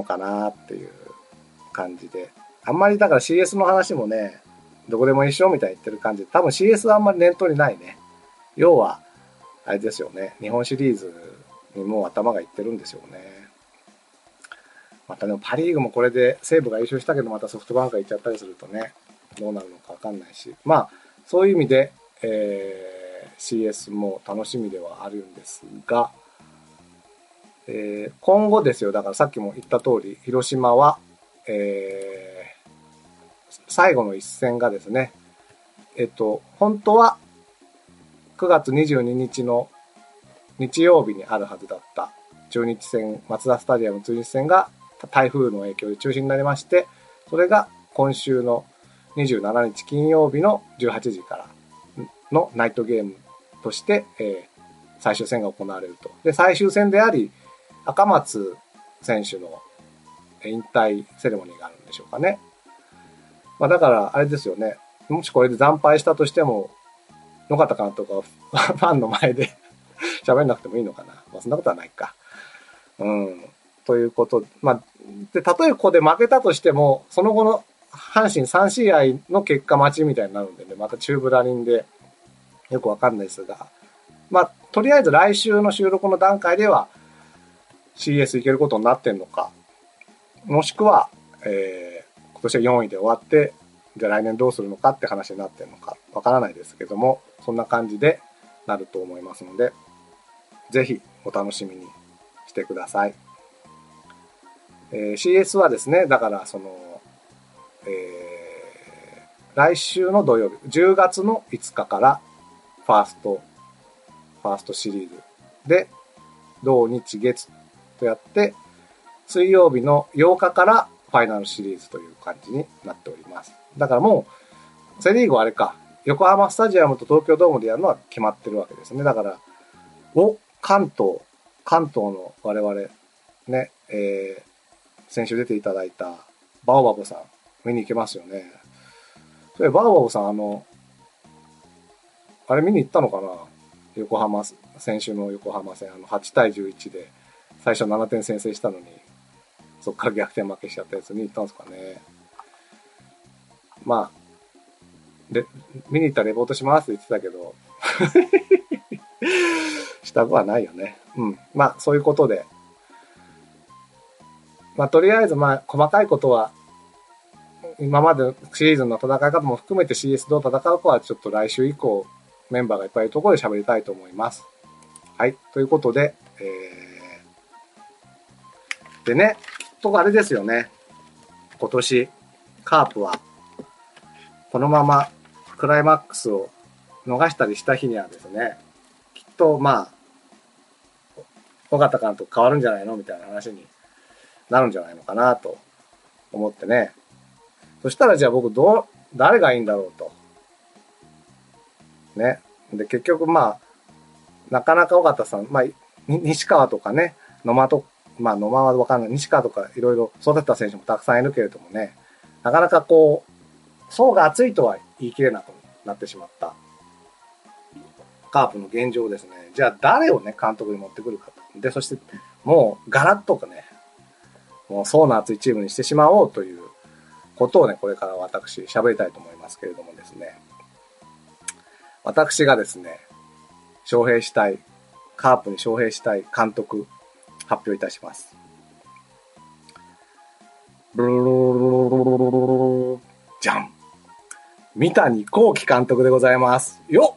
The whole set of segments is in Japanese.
のかなっていう感じで。あんまりだから CS の話もね、どこでも一緒みたいに言ってる感じで、多分 CS はあんまり念頭にないね。要は、あれですよね、日本シリーズにもう頭がいってるんですよね。またでもパ・リーグもこれで西武が優勝したけどまたソフトバンクがいっちゃったりするとね、どうなるのかわかんないし。まあ、そういう意味で、えー、CS も楽しみではあるんですが、えー、今後ですよ、だからさっきも言った通り、広島は、えー、最後の一戦がですね、えっと、本当は9月22日の日曜日にあるはずだった中日戦、松田スタジアム中日戦が台風の影響で中止になりまして、それが今週の27日金曜日の18時からのナイトゲームとして、えー、最終戦が行われると。で、最終戦であり、赤松選手の引退セレモニーがあるんでしょうかね。まあだから、あれですよね。もしこれで惨敗したとしても、野方監督はファンの前で 喋んなくてもいいのかな。まあそんなことはないか。うん。ということ。まあ、で、例えここで負けたとしても、その後の阪神3試合の結果待ちみたいになるんでね、また中ブラリンでよくわかんないですが、まあ、とりあえず来週の収録の段階では CS いけることになってんのか、もしくは、えー、今年は4位で終わって、じゃあ来年どうするのかって話になってんのかわからないですけども、そんな感じでなると思いますので、ぜひお楽しみにしてください。えー、CS はですね、だからその、えー、来週の土曜日、10月の5日からファースト、ファーストシリーズで、同日月とやって、水曜日の8日からファイナルシリーズという感じになっております。だからもう、セリーグはあれか、横浜スタジアムと東京ドームでやるのは決まってるわけですね。だから、お、関東、関東の我々、ね、えー、先週出ていただいたバオバブさん、見に行けますよね。それバオバブさん、あの、あれ見に行ったのかな？横浜、先週の横浜戦、あの、8対11で、最初7点先制したのに、そっから逆転負けしちゃったやつ見に行ったんですかね。まあ、で、見に行ったらレポートしますって言ってたけど、したくはないよね。うん。まあ、そういうことで。まあ、とりあえず、まあ、細かいことは、今までのシリーズの戦い方も含めて CS どう戦うかは、ちょっと来週以降、メンバーがいっぱいいるところで喋りたいと思います。はい。ということで、えー、でね、きっとあれですよね。今年、カープは、このままクライマックスを逃したりした日にはですね、きっとまあ、尾形監督変わるんじゃないの？みたいな話になるんじゃないのかなと思ってね。そしたらじゃあ僕どう、誰がいいんだろうと。ね。で、結局まあ、なかなか尾形さん、まあ、西川とかね、野間と、まあ野間はわかんない。西川とかいろいろ育てた選手もたくさんいるけれどもね、なかなかこう、層が厚いとは言い切れなくなってしまったカープの現状ですね。じゃあ誰をね、監督に持ってくるか。で、そして、もうガラッとかね、もう層の厚いチームにしてしまおうということをね、これから私喋りたいと思いますけれどもですね。私がですね、招聘したい、カープに招聘したい監督、発表いたします。じゃん三谷幸喜監督でございます。よ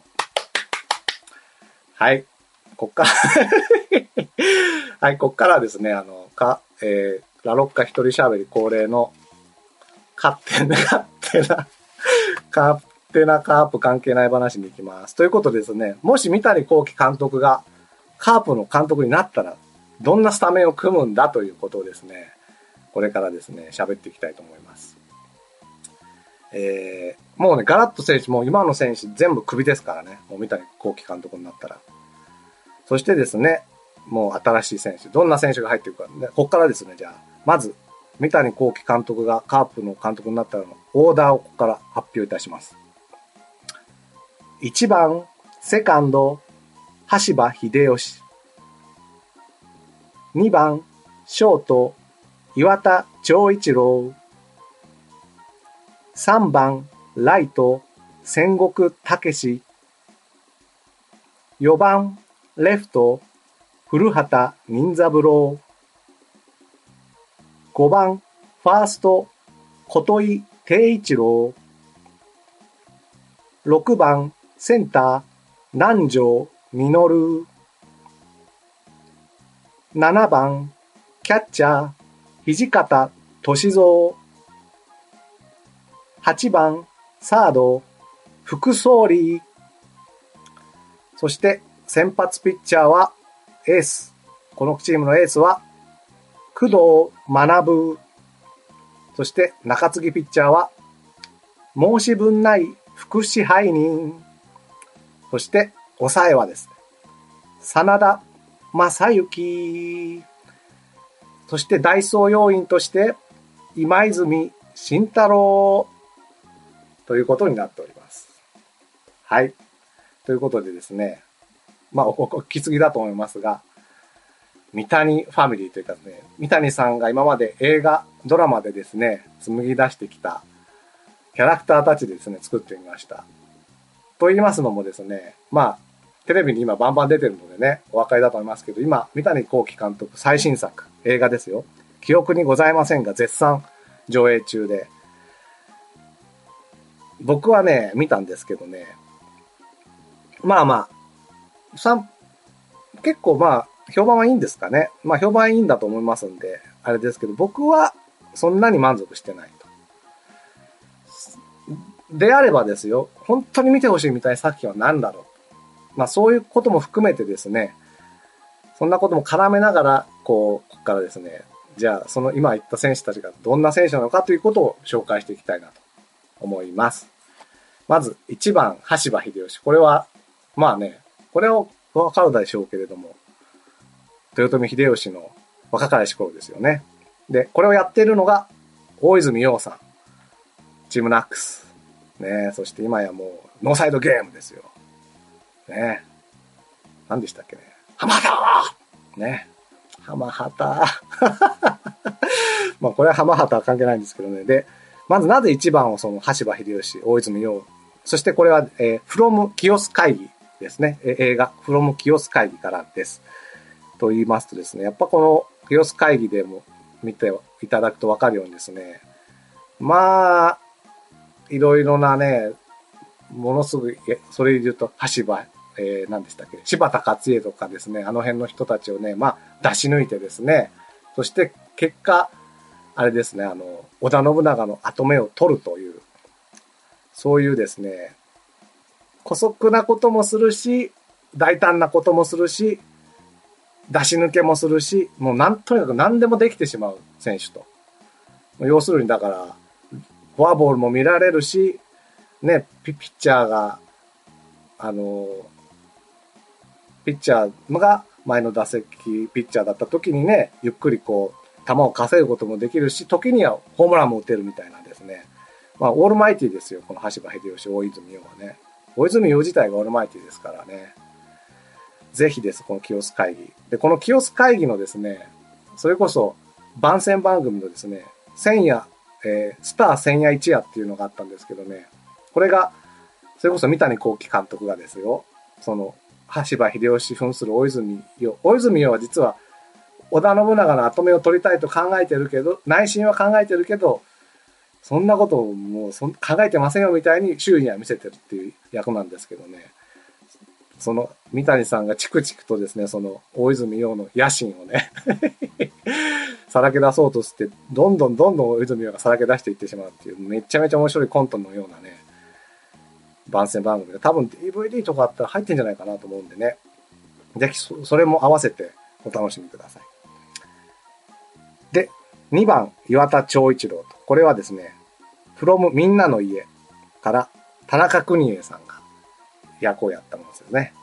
はい。こっからはい、こっからですね、あの、か、えー、ラロッカ一人喋り恒例の、勝手な、勝手な、勝手なカープ関係ない話に行きます。ということですね、もし三谷幸喜監督がカープの監督になったら、どんなスタメンを組むんだということをですね、これからですね、喋っていきたいと思います。えー、もうね、ガラッと選手、もう今の選手全部クビですからね。もう三谷幸喜監督になったら。そしてですね、もう新しい選手、どんな選手が入っていくか、ね、こっからですね、じゃあ、まず、三谷幸喜監督がカープの監督になったらのオーダーをここから発表いたします。1番、セカンド、橋場秀吉。2番、ショート、岩田長一郎。3番、ライト、戦国武史。4番、レフト、古畑任三郎。5番、ファースト、琴井定一郎。6番、センター、南條実。7番、キャッチャー、土方歳三。8番、サード、副総理。そして、先発ピッチャーは、エース。このチームのエースは、工藤学。そして、中継ぎピッチャーは、申し分ない副支配人。そして、抑えはですね、真田正幸。そして、ダイソー要員として、今泉慎太郎。ということになっております。はい。ということでですね、まあ、お聞き継ぎだと思いますが、三谷ファミリーというかね、三谷さんが今まで映画、ドラマでですね、紡ぎ出してきたキャラクターたちでですね、作ってみました。と言いますのもですね、まあ、テレビに今バンバン出てるのでね、お分かりだと思いますけど、今、三谷幸喜監督最新作、映画ですよ。記憶にございませんが、絶賛上映中で。僕はね、見たんですけどね、まあまあ、さ結構まあ、評判はいいんですかね。まあ評判いいんだと思いますんで、あれですけど、僕はそんなに満足してないと。であればですよ、本当に見てほしいみたいな作品は何だろう。まあそういうことも含めてですね、そんなことも絡めながら、こう、ここからですね、じゃあその今言った選手たちがどんな選手なのかということを紹介していきたいなと思います。まず1番、橋場秀吉。これは、まあね、これをわかるでしょうけれども、豊臣秀吉の若かりし頃ですよね。で、これをやっているのが、大泉洋さん。チームナックス。ねそして今やもう、ノーサイドゲームですよ。ね何でしたっけね。浜畑ね浜畑 まあこれは浜畑は関係ないんですけどね。で、まずなぜ1番をその橋場秀吉、大泉洋、そしてこれは、えー、from 清須会議ですね。映画、from 清須会議からです。と言いますとですね、やっぱこの清須会議でも見ていただくとわかるようにですね、まあ、いろいろなね、ものすごい、それで言うと、橋場、えー、何でしたっけ、柴田勝家とかですね、あの辺の人たちをね、まあ、出し抜いてですね、そして結果、あれですね、あの、織田信長の後目を取るという、そういうですね、古速なこともするし、大胆なこともするし、出し抜けもするし、もうなんとにかく何でもできてしまう選手と。要するにだから、フォアボールも見られるし、ね、ピッチャーが、あの、ピッチャーが前の打席ピッチャーだった時にね、ゆっくりこう、球を稼ぐこともできるし、時にはホームランも打てるみたいなですね。まあ、オールマイティですよ、この橋場秀吉、大泉洋はね。大泉洋自体がオールマイティですからね。ぜひです、この清須会議。で、この清須会議のですね、それこそ番宣番組のですね、千夜、えー、スター千夜一夜っていうのがあったんですけどね、これが、それこそ三谷幸喜監督がですよ、その、橋場秀吉扮する大泉洋。大泉洋は実は、織田信長の後目を取りたいと考えてるけど、内心は考えてるけど、そんなことをもうそ考えてませんよみたいに周囲には見せてるっていう役なんですけどね。その、三谷さんがチクチクとですね、その、大泉洋の野心をね さらけ出そうとして、どんどんどんどん大泉洋がさらけ出していってしまうっていう、めちゃめちゃ面白いコントのようなね、番宣番組が多分 DVD とかあったら入ってんじゃないかなと思うんでね。ぜひそ、れも合わせてお楽しみください。で、2番、岩田長一郎と。これはですね、from みんなの家から田中邦衛さんが役をやったものですよね。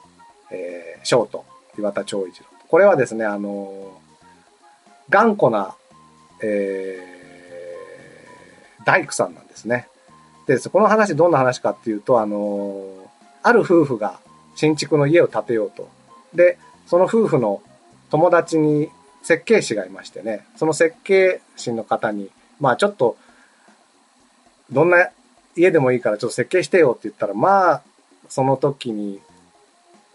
えー、ショート、岩田長一郎。これはですね、あのー、頑固な、えー、大工さんなんですね。で、この話どんな話かっていうと、あの、ある夫婦が新築の家を建てようと。で、その夫婦の友達に設計士がいましてね、その設計士の方に、まあちょっと、どんな家でもいいからちょっと設計してよって言ったら、まあ、その時に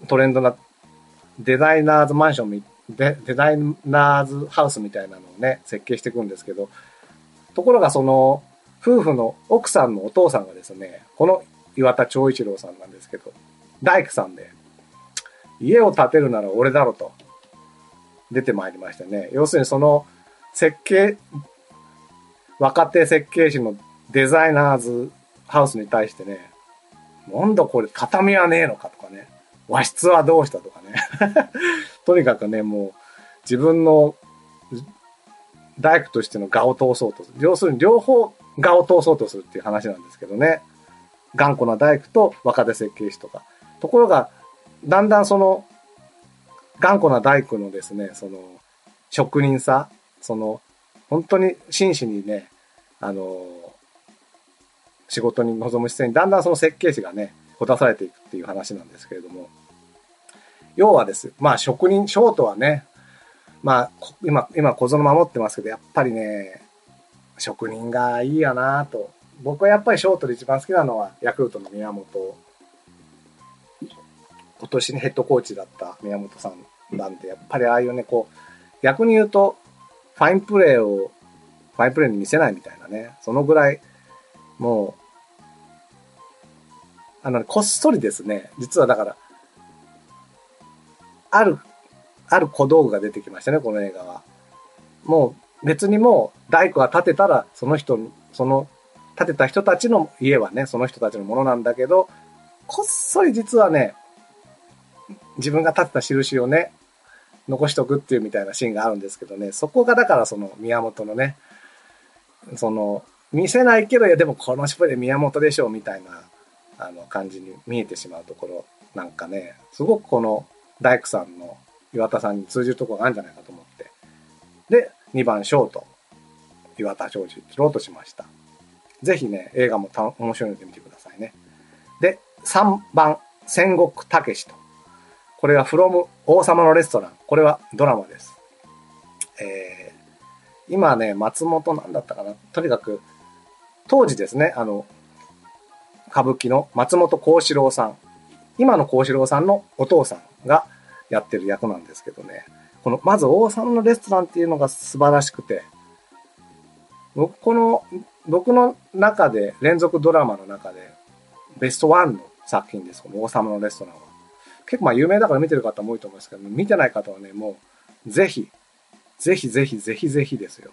トレンドなデザイナーズマンションデ、デザイナーズハウスみたいなのをね、設計していくんですけど、ところがその、夫婦の奥さんのお父さんがですね、この岩田長一郎さんなんですけど、大工さんで、家を建てるなら俺だろと、出てまいりましたね。要するにその、設計、若手設計士のデザイナーズハウスに対してね、なんだこれ、畳はねえのかとかね、和室はどうした？とかね。とにかくね、もう、自分の大工としての画を通そうと。要するに両方画を通そうとするっていう話なんですけどね。頑固な大工と若手設計士とか。ところが、だんだんその、頑固な大工のですね、その、職人さ、その、本当に真摯にね、あの、仕事に臨む姿勢に、だんだんその設計士がね、ほだされていくっていう話なんですけれども、要はです。まあ職人、ショートはね、まあ、今、今小園守ってますけど、やっぱりね、職人がいいやなと。僕はやっぱりショートで一番好きなのは、ヤクルトの宮本。今年にヘッドコーチだった宮本さんなんで、やっぱりああいうね、こう、逆に言うと、ファインプレーを、ファインプレーに見せないみたいなね、そのぐらい、もう、あの、ねこっそりですね、実はだから、ある、ある小道具が出てきましたね、この映画は。もう別にもう大工が建てたら、その人、その建てた人たちの家はね、その人たちのものなんだけど、こっそり実はね、自分が建てた印をね、残しとくっていうみたいなシーンがあるんですけどね、そこがだからその宮本のね、その、見せないけど、いやでもこのプで宮本でしょうみたいな、あの感じに見えてしまうところなんかね、すごくこの大工さんの岩田さんに通じるところがあるんじゃないかと思って。で、2番ショート、岩田長寿切ろうとしました。ぜひね、映画も面白いので見てくださいね。で、3番、戦国武士と。これは from 王様のレストラン。これはドラマです。えー、今ね、松本なんだったかな。とにかく、当時ですね、あの、歌舞伎の松本幸四郎さん。今の幸四郎さんのお父さんがやってる役なんですけどね。この、まず王様のレストランっていうのが素晴らしくて、僕、この、僕の中で、連続ドラマの中で、ベストワンの作品です。この王様のレストランは。結構まあ有名だから見てる方も多いと思うんですけど、見てない方はね、もう、ぜひ、ぜひぜひぜひぜひですよ。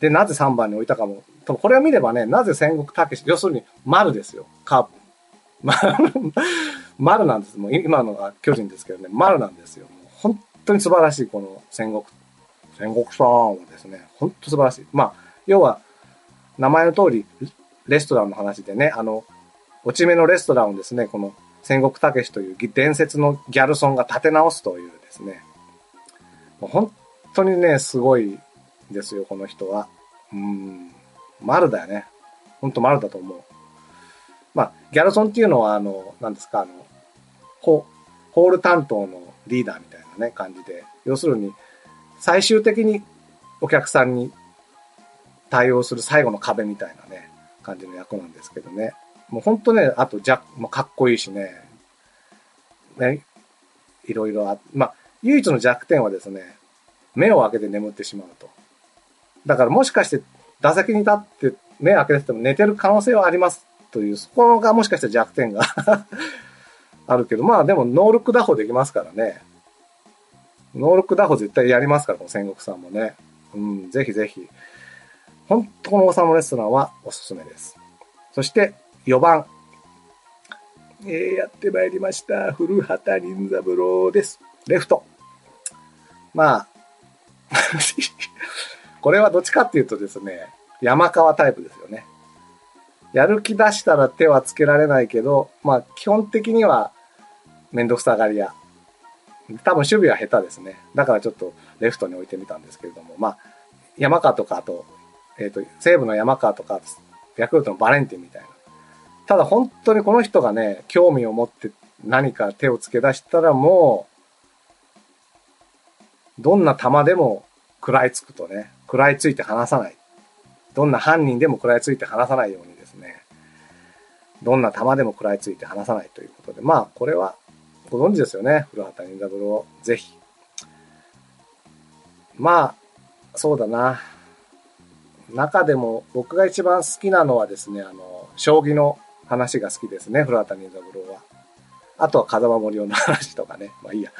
で、なぜ3番に置いたかも、多分これを見ればね、なぜ戦国武士、要するに丸ですよ。カープ。丸なんです。もう今のが巨人ですけどね、丸なんですよ。本当に素晴らしい、この戦国、戦国さんはですね、本当素晴らしい。まあ、要は、名前の通り、レストランの話でね、あの、落ち目のレストランをですね、この戦国武士という伝説のギャルソンが立て直すというですね、もう本当にね、すごいですよ、この人は。うん、丸だよね。本当丸だと思う。まあ、ギャルソンっていうのは、あの、何ですか、あの、ホホール担当のリーダーみたいなね、感じで、要するに、最終的にお客さんに対応する最後の壁みたいなね、感じの役なんですけどね。もうほんとね、あと、じゃ、もかっこいいしね、ね、いろいろあ、まあ、唯一の弱点はですね、目を開けて眠ってしまうと。だからもしかして打席に立って目を開けてても寝てる可能性はありますという、そこがもしかしたら弱点が あるけど、まあでもノールック打法できますからね。ノールック打法絶対やりますから、この戦国さんもね。うん、ぜひぜひ。本当この王様レストランはおすすめです。そして4番。えー、やってまいりました。古畑任三郎です。レフト。まあ、これはどっちかっていうとですね、山川タイプですよね。やる気出したら手はつけられないけど、まあ基本的にはめんどくさがり屋。多分守備は下手ですね。だからちょっとレフトに置いてみたんですけれども、まあ、山川とかあと、えっ、ー、と、西武の山川とか、ヤクルトのバレンティンみたいな。ただ本当にこの人がね、興味を持って何か手をつけ出したらもう、どんな弾でも食らいつくとね、食らいついて離さない。どんな犯人でも食らいついて離さないようにですね、どんな弾でも食らいついて離さないということで、まあ、これはご存知ですよね。古畑任三郎。ぜひ。まあ、そうだな。中でも僕が一番好きなのはですね、あの、将棋の話が好きですね、古畑任三郎は。あとは風間森夫の話とかね。まあいいや。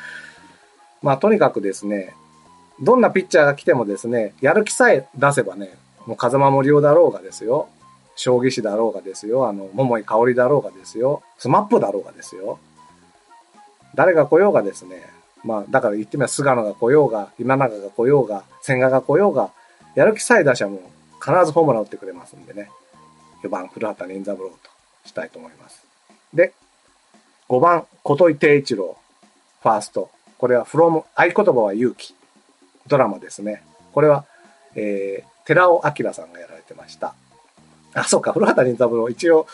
まあとにかくですね、どんなピッチャーが来てもですね、やる気さえ出せばね、もう風間森夫だろうがですよ。将棋士だろうがですよ。あの、桃井香織だろうがですよ。スマップだろうがですよ。誰が来ようがですね、まあ、だから言ってみれば菅野が来ようが、今永が来ようが、千賀が来ようが、やる気さえ出しゃもう必ずホームラン打ってくれますんでね。4番、古畑任三郎としたいと思います。で、5番、琴井定一郎、ファースト。これは from 合言葉は勇気。ドラマですね。これは、えー、寺尾明さんがやられてました。あ、そうか、古畑任三郎。一応、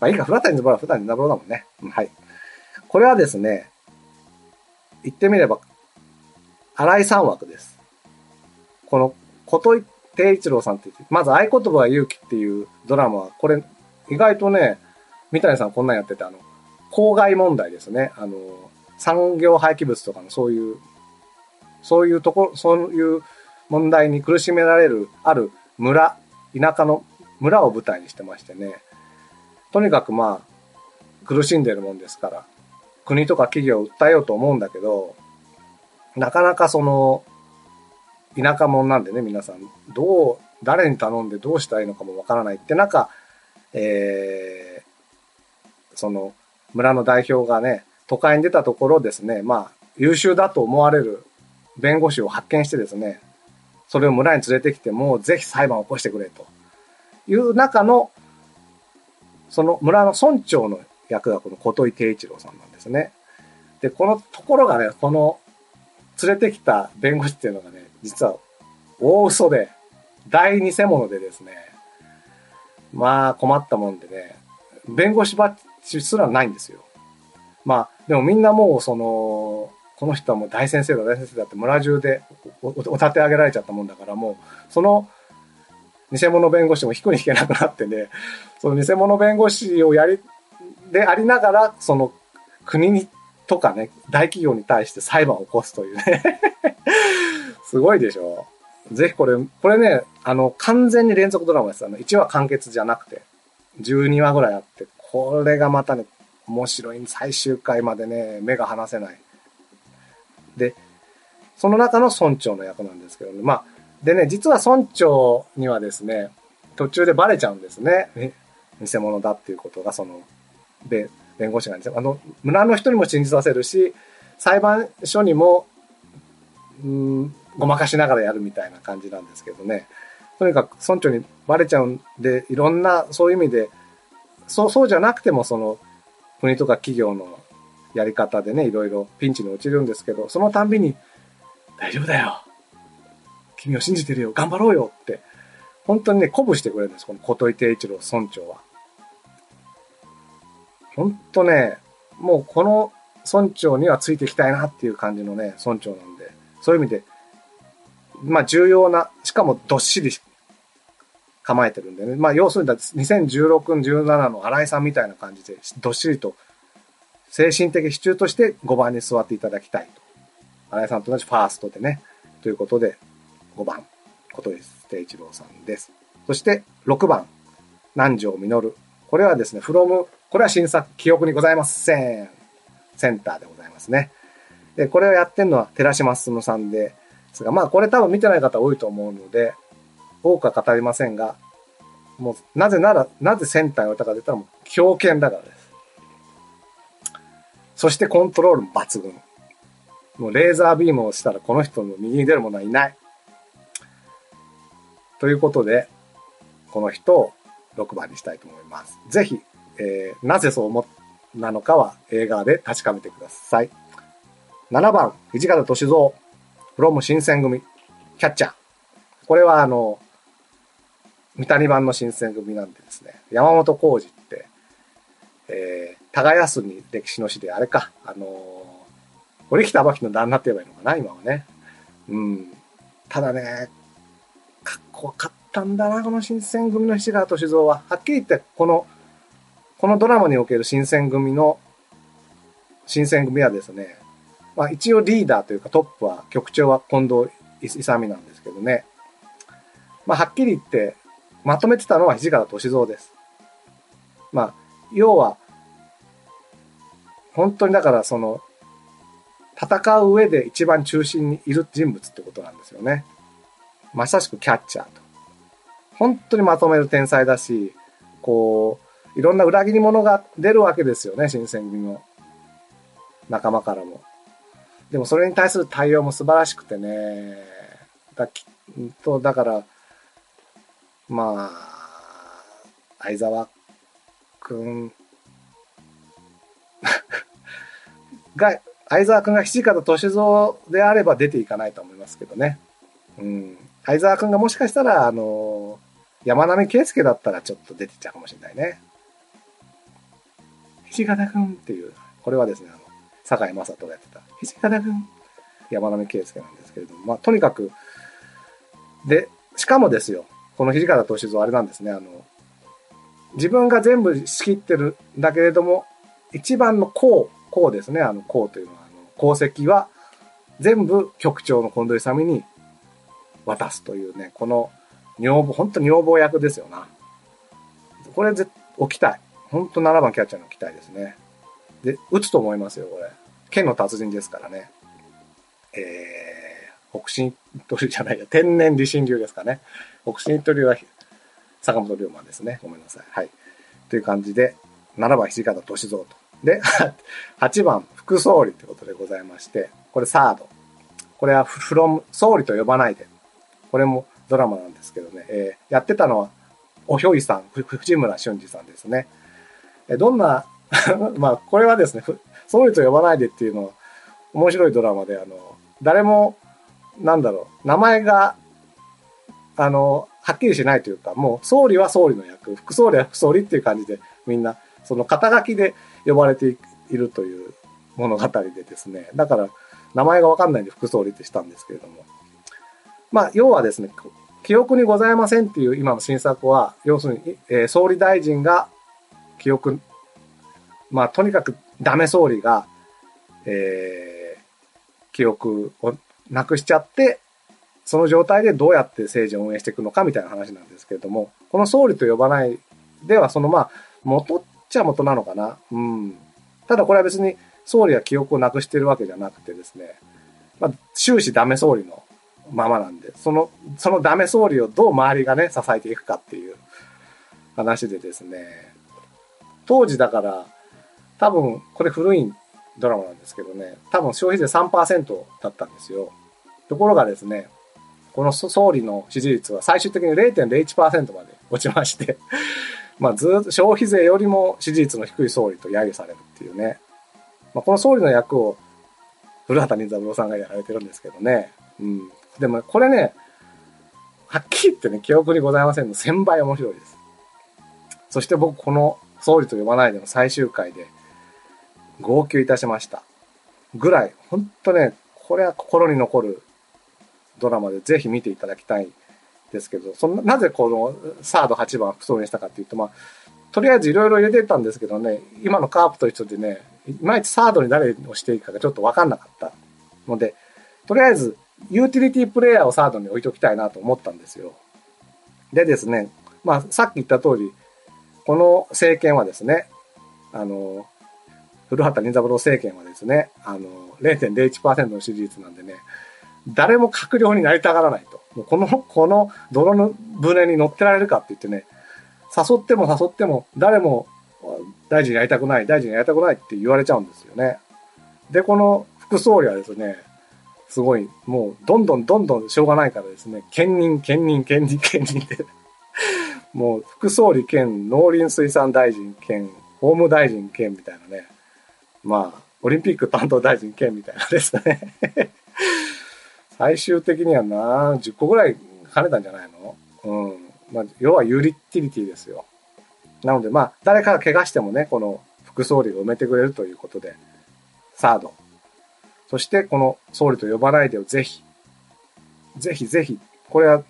まあいいか、古畑任三郎は古畑任三郎だもんね。はい。これはですね、言ってみれば、荒井三枠です。この、琴井定一郎さんってって、まず合言葉は勇気っていうドラマは、これ、意外とね、三谷さんこんなんやってて、あの、公害問題ですね。あの、産業廃棄物とかのそういう、そういうところ、そういう問題に苦しめられる、ある村、田舎の村を舞台にしてましてね。とにかくまあ、苦しんでるもんですから、国とか企業を訴えようと思うんだけど、なかなかその、田舎者なんでね、皆さん。どう、誰に頼んでどうしたらいいのかもわからないって中、えー、その、村の代表がね、都会に出たところですね、まあ、優秀だと思われる弁護士を発見してですね、それを村に連れてきても、ぜひ裁判を起こしてくれという中の、その村の村長の役がこの琴井定一郎さんなんですね。で、このところがね、この連れてきた弁護士っていうのがね、実は大嘘で、大偽物でですね、まあ困ったもんでね、弁護士バッジすらないんですよ。まあ、でもみんなもうその、この人はもう大先生だ、大先生だって村中でお立て上げられちゃったもんだから、もう、その偽物弁護士も引くに引けなくなってね、その偽物弁護士をやりでありながら、その国にとかね、大企業に対して裁判を起こすというね すごいでしょぜひこれ、これね、あの、完全に連続ドラマです。あの、1話完結じゃなくて、12話ぐらいあって、これがまたね、面白い。最終回までね、目が離せない。で、その中の村長の役なんですけどね。まあ、でね、実は村長にはですね、途中でバレちゃうんですね。偽物だっていうことが、その、で、弁護士がですあの、村の人にも信じさせるし、裁判所にも、うん、ごまかしながらやるみたいな感じなんですけどね。とにかく村長にバレちゃうんで、いろんな、そういう意味で、そう、そうじゃなくても、その、国とか企業のやり方でね、いろいろピンチに陥るんですけど、そのたんびに、大丈夫だよ。君を信じてるよ。頑張ろうよって、本当にね、鼓舞してくれるんです。この琴井定一郎村長は。ほんとね、もうこの村長にはついていきたいなっていう感じのね、村長なんで、そういう意味で、まあ重要な、しかもどっしり構えてるんでね、まあ要するに2016、17の新井さんみたいな感じで、どっしりと精神的支柱として5番に座っていただきたいと。新井さんと同じファーストでね、ということで、5番、琴井誠一郎さんです。そして6番、南條実。これはですね、from これは新作、記憶にございません。センターでございますね。で、これをやってんのは寺島進さんですが、まあこれ多分見てない方多いと思うので、多くは語りませんが、もう、なぜなら、なぜセンターに置いたかと言ったらもう強肩だからです。そしてコントロール抜群。もうレーザービームをしたらこの人の右に出る者はいない。ということで、この人を6番にしたいと思います。ぜひえー、なぜそう思ったのかは映画で確かめてください。7番、土方歳三、フロム新選組、キャッチャー。これはあの、三谷版の新選組なんでですね、山本浩二って、えー、耕すに歴史の詩で、あれか、あのー、堀北真希の旦那って言えばいいのかな、今はね。うん。ただね、かっこよかったんだな、この新選組の土川敏三は。はっきり言って、この、このドラマにおける新選組の、新選組はですね、まあ一応リーダーというかトップは、局長は近藤勇なんですけどね。まあはっきり言って、まとめてたのは土方歳三です。まあ、要は、本当にだからその、戦う上で一番中心にいる人物ってことなんですよね。まさしくキャッチャーと。本当にまとめる天才だし、こう、いろんな裏切り者が出るわけですよね、新選組の仲間からも。でもそれに対する対応も素晴らしくてね、だきとだから、まあ、相沢くん が、相沢くんが土方歳三であれば出ていかないと思いますけどね。うん。相沢くんがもしかしたら、あの、山並圭介だったらちょっと出てっちゃうかもしれないね。土方くんっていう、これはですね、あの、坂井正人がやってた、土方くん、山並圭介なんですけれども、まあ、とにかく、で、しかもですよ、この土方歳三あれなんですね、あの、自分が全部仕切ってるんだけれども、一番の功、功ですね、あの功というのは、あの功績は全部局長の近藤勇に渡すというね、この女房、本当女房役ですよな。これぜ置きたい。本当7番キャッチャーに置きたいですね。で、打つと思いますよ、これ。剣の達人ですからね。えー、北進一流じゃないや、天然理心流ですかね。北進一流は坂本龍馬ですね。ごめんなさい。はい。という感じで、7番土方歳三と。で、8番副総理ということでございまして、これサード。これは from 総理と呼ばないで。これもドラマなんですけどね、えー、やってたのは、おひょいさん、藤村俊二さんですね。えどんな まあ、これはですね、総理と呼ばないでっていうのは、面白いドラマで、あの、誰も、なんだろう、名前が、あの、はっきりしないというか、もう総理は総理の役、副総理は副総理っていう感じで、みんな、その肩書きで呼ばれているという物語でですね、だから名前がわかんないんで副総理ってしたんですけれども。まあ、要はですね、記憶にございませんっていう今の新作は、要するに、えー、総理大臣が記憶、まあ、とにかくダメ総理が、えー、記憶をなくしちゃって、その状態でどうやって政治を運営していくのかみたいな話なんですけれども、この総理と呼ばないでは、そのまあ、元っちゃ元なのかな。うん。ただこれは別に総理は記憶をなくしてるわけじゃなくてですね、まあ、終始ダメ総理のままなんで、その、そのダメ総理をどう周りがね、支えていくかっていう話でですね、当時だから、多分、これ古いドラマなんですけどね、多分消費税3%だったんですよ。ところがですね、この総理の支持率は最終的に0.01%まで落ちまして まあずっと消費税よりも支持率の低い総理と揶揄されるっていうね。まあ、この総理の役を古畑任三郎さんがやられてるんですけどね。うん。でもこれね、はっきり言ってね、記憶にございませんの1000倍面白いです。そして僕この総理と呼ばないでの最終回で号泣いたしました。ぐらい、ほんとね、これは心に残るドラマでぜひ見ていただきたいですけど、そのななぜこのサード8番副総にしたかっていうと、まあ、とりあえずいろいろ入れてたんですけどね、今のカープと一緒でね、いまいちサードに誰をしていいかがちょっとわかんなかったので、とりあえずユーティリティプレイヤーをサードに置いときたいなと思ったんですよ。でですね、まあ、さっき言った通り、この政権はですね、あの、古畑任三郎政権はですね、あの、0.01%の支持率なんでね、誰も閣僚になりたがらないと。もうこの、この泥の船に乗ってられるかって言ってね、誘っても誘っても誰も大臣やりたくない、大臣やりたくないって言われちゃうんですよね。で、この副総理はですね、すごい、もう、どんどんどんどんしょうがないからですね、兼任、兼任、兼任、兼任で もう、副総理兼農林水産大臣兼法務大臣兼みたいなね、まあ、オリンピック担当大臣兼みたいなですね 最終的にはな、10個ぐらい兼ねたんじゃないの？うん。まあ、要はユーリティリティですよ。なので、まあ、誰かが怪我してもね、この副総理が埋めてくれるということで、サード。そして、この総理と呼ばないでをぜひ、ぜひぜひ、これは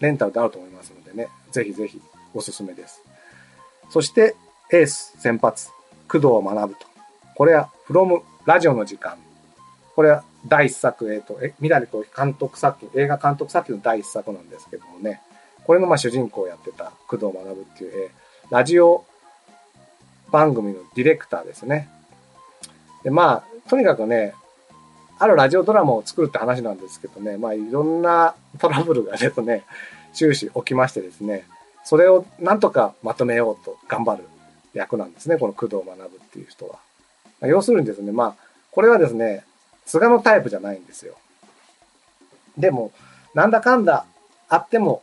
レンタルであると思いますのでね、ぜひぜひおすすめです。そして、エース先発、工藤学ぶと。これは、フロムラジオの時間。これは第一作、えっ、ー、と、え、みなりと監督作品、映画監督作品の第一作なんですけどもね、これのまあ主人公をやってた工藤学っていう、えー、ラジオ番組のディレクターですね。で、まあ、とにかくね、あるラジオドラマを作るって話なんですけどね、まあいろんなトラブルがですね、終始起きましてですね、それをなんとかまとめようと頑張る役なんですね、この工藤学っていう人はま。要するにですね、まあ、これはですね、菅のタイプじゃないんですよ。でも、なんだかんだあっても、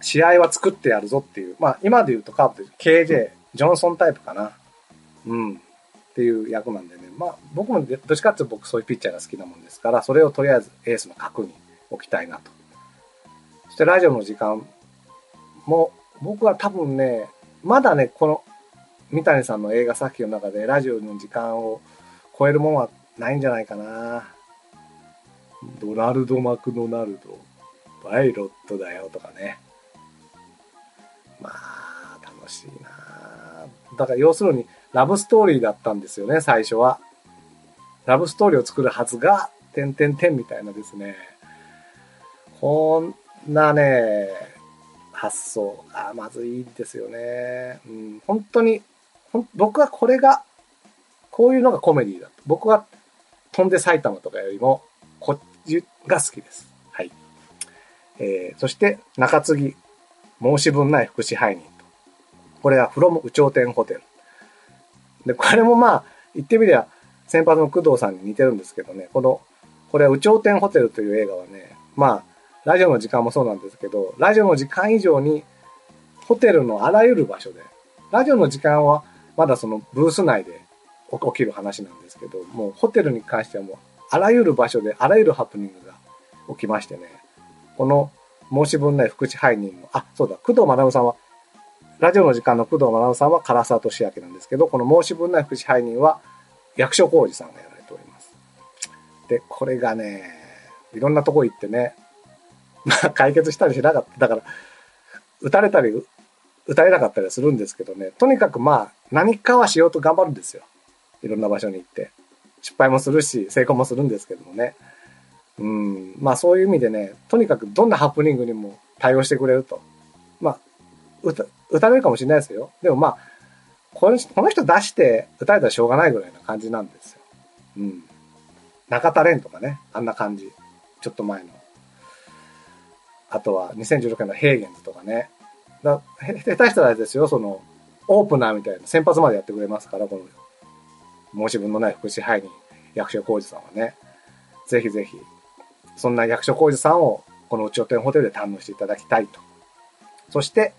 試合は作ってやるぞっていう、まあ今で言うとカープで KJ、ジョンソンタイプかな。うん。っていう役なんでね。まあ僕もどっちかっていうと僕そういうピッチャーが好きなもんですから、それをとりあえずエースの核に置きたいなと。そしてラジオの時間も、僕は多分ね、まだね、この三谷さんの映画作品の中でラジオの時間を超えるものはないんじゃないかな。ドナルド・マクドナルド、パイロットだよとかね。まあ、楽しいなだから要するに、ラブストーリーだったんですよね、最初は。ラブストーリーを作るはずが、てんてんてんみたいなですね。こんなね、発想がまずいですよね。うん、本当に、僕はこれが、こういうのがコメディだと。僕は飛んで埼玉とかよりも、こっちが好きです。はい。えー、そして、中継ぎ、申し分ない副支配人と。これは、フロム宇頂天ホテル。で、これもまあ、言ってみりゃ、先発の工藤さんに似てるんですけどね、この、これは宇頂天ホテルという映画はね、まあ、ラジオの時間もそうなんですけど、ラジオの時間以上に、ホテルのあらゆる場所で、ラジオの時間はまだそのブース内で起きる話なんですけど、もうホテルに関してはもう、あらゆる場所であらゆるハプニングが起きましてね、この申し分ない福祉配人の、あ、そうだ、工藤学さんは、ラジオの時間の工藤学さんは唐沢俊明なんですけど、この申し分ない福祉配人は役所広司さんがやられております。で、これがね、いろんなとこ行ってね、まあ解決したりしなかった。だから、撃たれたり、撃たれなかったりするんですけどね、とにかくまあ、何かはしようと頑張るんですよ。いろんな場所に行って。失敗もするし、成功もするんですけどもね。うん、まあそういう意味でね、とにかくどんなハプニングにも対応してくれると。まあ、撃た、れるかもしれないですよ。でもまあ、このこの人出して撃たれたらしょうがないぐらいな感じなんですよ。うん。中田蓮とかね、あんな感じ。ちょっと前の。あとは2016年のヘーゲンズとかね。だ下手したらですよ、その、オープナーみたいな先発までやってくれますから、この、申し分のない副支配人、役所広司さんはね。ぜひぜひそんな役所広司さんをこの内尾店ホテルで堪能していただきたいと。そして、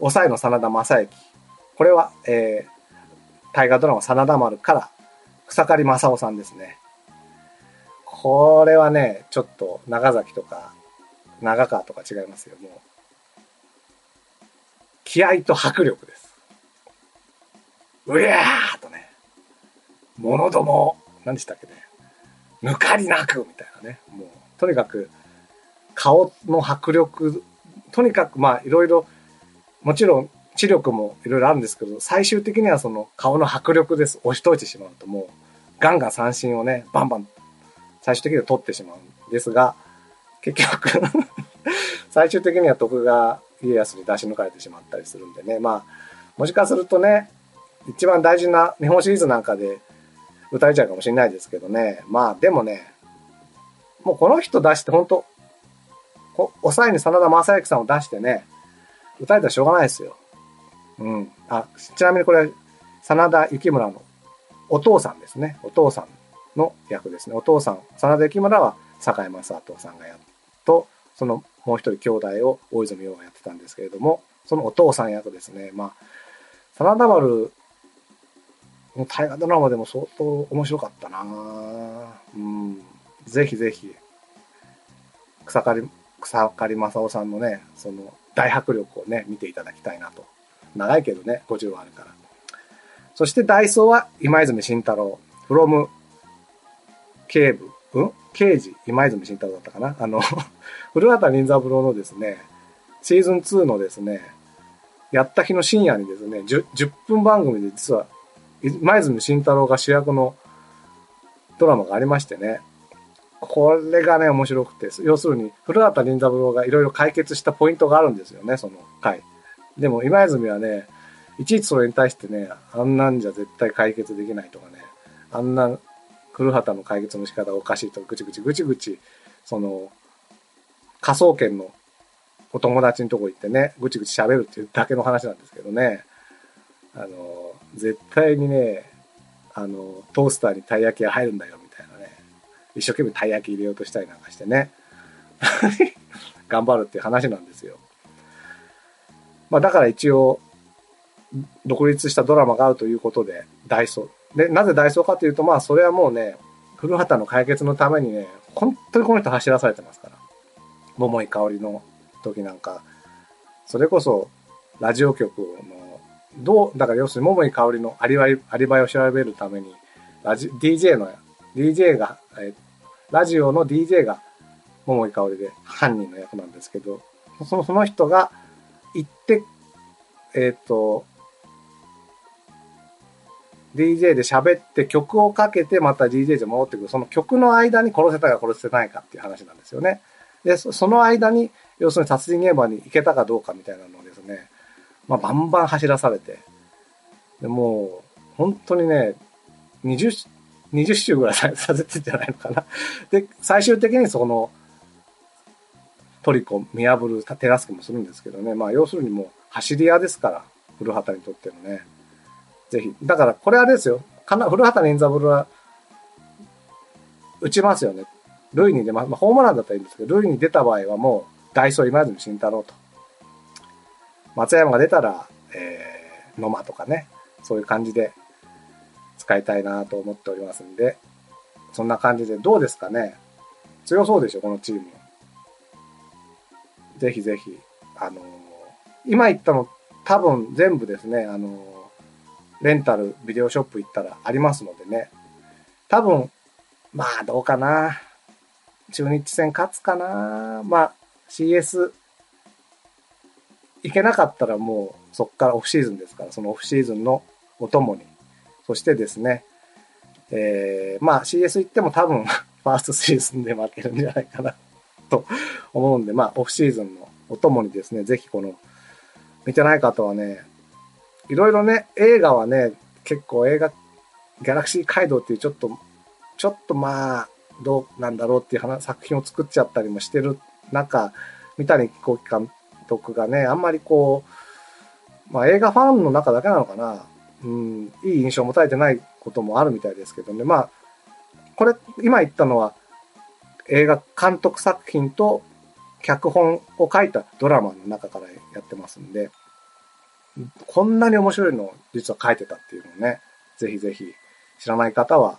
抑えの真田正幸。これは、えー、大河ドラマ真田丸から草刈正雄さんですね。これはね、ちょっと長崎とか長川とか違いますよ、もう。気合と迫力です。うやーとね、者ども、何でしたっけね、抜かりなくみたいなね、もうとにかく顔の迫力、とにかくまあいろいろ、もちろん知力もいろいろあるんですけど、最終的にはその顔の迫力です。押しといてしまうともう、ガンガン三振をね、バンバン、最終的には取ってしまうんですが、結局 最終的には徳川家康に出し抜かれてしまったりするんでね、まあ、もしかするとね、一番大事な日本シリーズなんかで打たれちゃうかもしれないですけどね、まあでもね、もうこの人出して本当抑えに真田正幸さんを出してね、打たれたらしょうがないですよ。うん。あ、ちなみにこれ、真田幸村のお父さんですね。お父さんの役ですね。お父さん、真田幸村は坂井正人さんがやっと、そのもう一人兄弟を大泉洋がやってたんですけれども、そのお父さん役ですね。まあ、真田丸の大河ドラマでも相当面白かったなうん。ぜひぜひ、草刈、草刈正雄さんのね、その大迫力をね、見ていただきたいなと。長いけどね、50話あるから。そしてダイソーは今泉慎太郎、フロム、警部、うん？刑事、今泉慎太郎だったかな？あの、古畑任三郎のですね、シーズン2のですね、やった日の深夜にですね、10, 10分番組で実は、今泉慎太郎が主役のドラマがありましてね、これがね、面白くて、要するに、古畑任三郎がいろいろ解決したポイントがあるんですよね、その回。でも、今泉はね、いちいちそれに対してね、あんなんじゃ絶対解決できないとかね、あんな古畑の解決の仕方おかしいとかぐちぐちぐちぐち、その、科捜研のお友達のとこ行ってね、ぐちぐち喋るっていうだけの話なんですけどね、あの、絶対にね、あの、トースターにたい焼きが入るんだよ、一生懸命たい焼き入れようとしたりなんかしてね。頑張るっていう話なんですよ。まあだから一応、独立したドラマがあるということで、ダイソー。で、なぜダイソーかというと、まあそれはもうね、古畑の解決のためにね、本当にこの人走らされてますから。桃井香りの時なんか、それこそ、ラジオ局の、どう、だから要するに桃井香りのアリバイ、アリバイを調べるために、ラジ、DJ の、DJ が、えラジオの DJ が桃井香りで犯人の役なんですけど、その、その人が行って、えっ、ー、と、DJ で喋って曲をかけてまた DJ で戻ってくる。その曲の間に殺せたか殺せないかっていう話なんですよね。で、その間に、要するに殺人現場に行けたかどうかみたいなのをですね、まあ、バンバン走らされて、でもう、本当にね、20、20周ぐらいさせてんじゃないのかな。で、最終的にその、トリコ見破る手助けもするんですけどね。まあ、要するにもう、走り屋ですから、古畑にとってのね。ぜひ。だから、これはですよ。かな古畑任三郎は、打ちますよね。塁に出ます。まあ、ホームランだったらいいんですけど、塁に出た場合はもう、ダイソー今泉慎太郎と。松山が出たら、えー、野間とかね、そういう感じで使いたいなと思っておりますんで、そんな感じでどうですかね強そうでしょ、このチーム。ぜひぜひ、あのー、今言ったの多分全部ですね、あのー、レンタルビデオショップ行ったらありますのでね、多分、まあどうかな。中日戦勝つかな。まあ CS 行けなかったらもうそっからオフシーズンですから、そのオフシーズンのお供に。そしてですね、えー、まあ CS 行っても多分 ファーストシーズンで負けるんじゃないかなと思うんで、まあオフシーズンのお供にですね、ぜひこの、見てない方はね、いろいろね、映画はね、結構映画、ギャラクシー街道っていうちょっと、ちょっとまあ、どうなんだろうっていう話作品を作っちゃったりもしてる中、三谷幸喜監督がね、あんまりこう、まあ映画ファンの中だけなのかな、うん、いい印象を持たれてないこともあるみたいですけどね、まあ、これ、今言ったのは、映画監督作品と脚本を書いたドラマの中からやってますんで、こんなに面白いのを実は書いてたっていうのをね、ぜひぜひ知らない方は、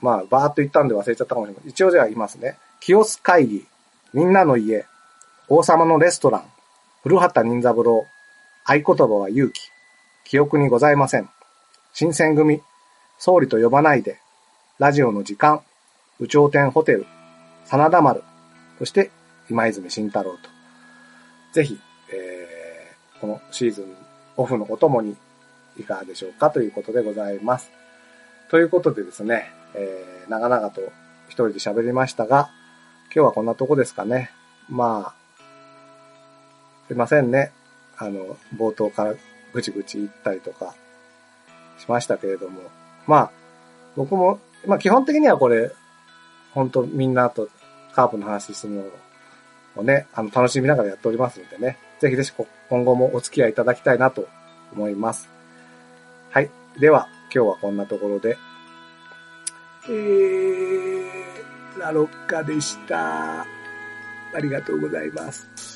まあ、バーっと言ったんで忘れちゃったかもしれない。一応じゃあ言いますね。清須会議、みんなの家、王様のレストラン、古畑任三郎、合言葉は勇気、記憶にございません。新選組、総理と呼ばないで、ラジオの時間、宇頂天ホテル、真田丸、そして今泉慎太郎と。ぜひ、えー、このシーズンオフのお供にいかがでしょうかということでございます。ということでですね、えー、長々と一人で喋りましたが、今日はこんなとこですかね。まあ、すいませんね。あの、冒頭からぐちぐち言ったりとかしましたけれども。まあ、僕も、まあ基本的にはこれ、本当みんなとカープの話するのをね、あの、楽しみながらやっておりますのでね、ぜひぜひ今後もお付き合いいただきたいなと思います。はい。では、今日はこんなところで、えー、ラロッカでした。ありがとうございます。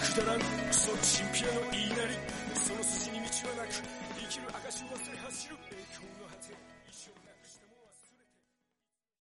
くだらんクソチンピラの言いなり